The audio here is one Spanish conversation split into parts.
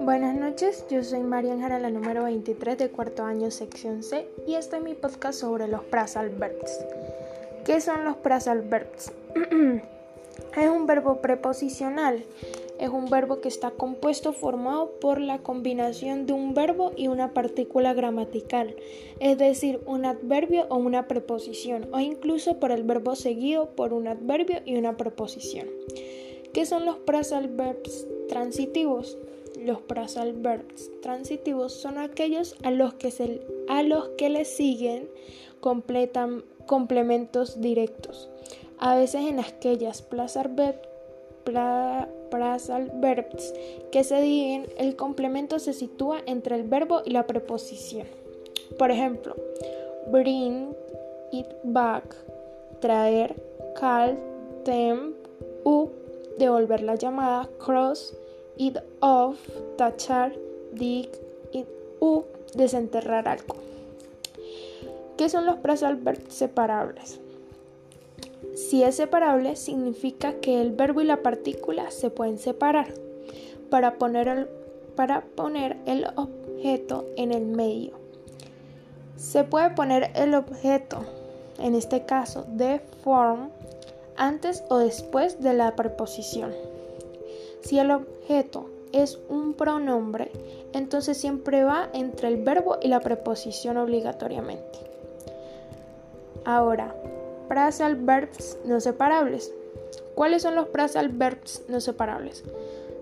Buenas noches, yo soy Marian Jara, la número 23 de cuarto año, sección C, y este es mi podcast sobre los phrasal. ¿Qué son los phrasal es un verbo preposicional. Es un verbo que está compuesto formado por la combinación de un verbo y una partícula gramatical, es decir, un adverbio o una preposición, o incluso por el verbo seguido por un adverbio y una preposición. ¿Qué son los phrasal verbs transitivos? Los phrasal verbs transitivos son aquellos a los que, se, a los que le siguen completan, complementos directos. A veces en aquellas phrasal verbs que se digan, el complemento se sitúa entre el verbo y la preposición. Por ejemplo, bring it back, traer, call, temp, up, devolver la llamada, cross, it off, tachar, dig, it up, desenterrar algo. ¿Qué son los phrasal separables? Si es separable, significa que el verbo y la partícula se pueden separar para poner el, para poner el objeto en el medio. Se puede poner el objeto, en este caso de form, antes o después de la preposición. Si el objeto es un pronombre, entonces siempre va entre el verbo y la preposición obligatoriamente. Ahora, phrasal verbs no separables. ¿Cuáles son los phrasal verbs no separables?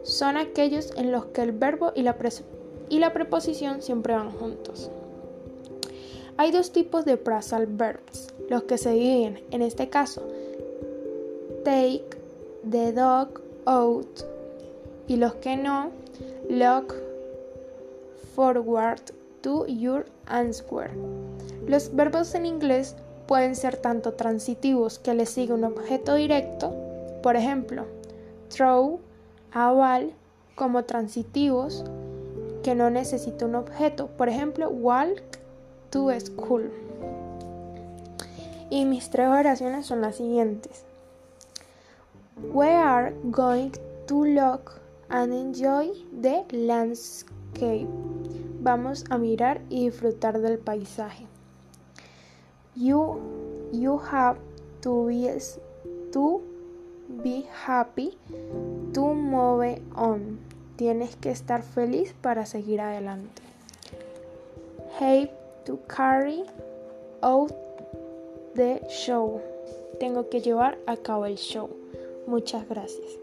Son aquellos en los que el verbo y la, preposición siempre van juntos. Hay dos tipos de phrasal verbs, los que se dividen, en este caso, take the dog out y los que no, look forward to your answer. Los verbos en inglés pueden ser tanto transitivos que le sigue un objeto directo, por ejemplo, throw, aval, como transitivos que no necesita un objeto, por ejemplo, walk to school. Y mis tres oraciones son las siguientes. We are going to look and enjoy the landscape. Vamos a mirar y disfrutar del paisaje. You, you have to be, to be happy to move on. Tienes que estar feliz para seguir adelante. Have to carry out the show. Tengo que llevar a cabo el show. Muchas gracias.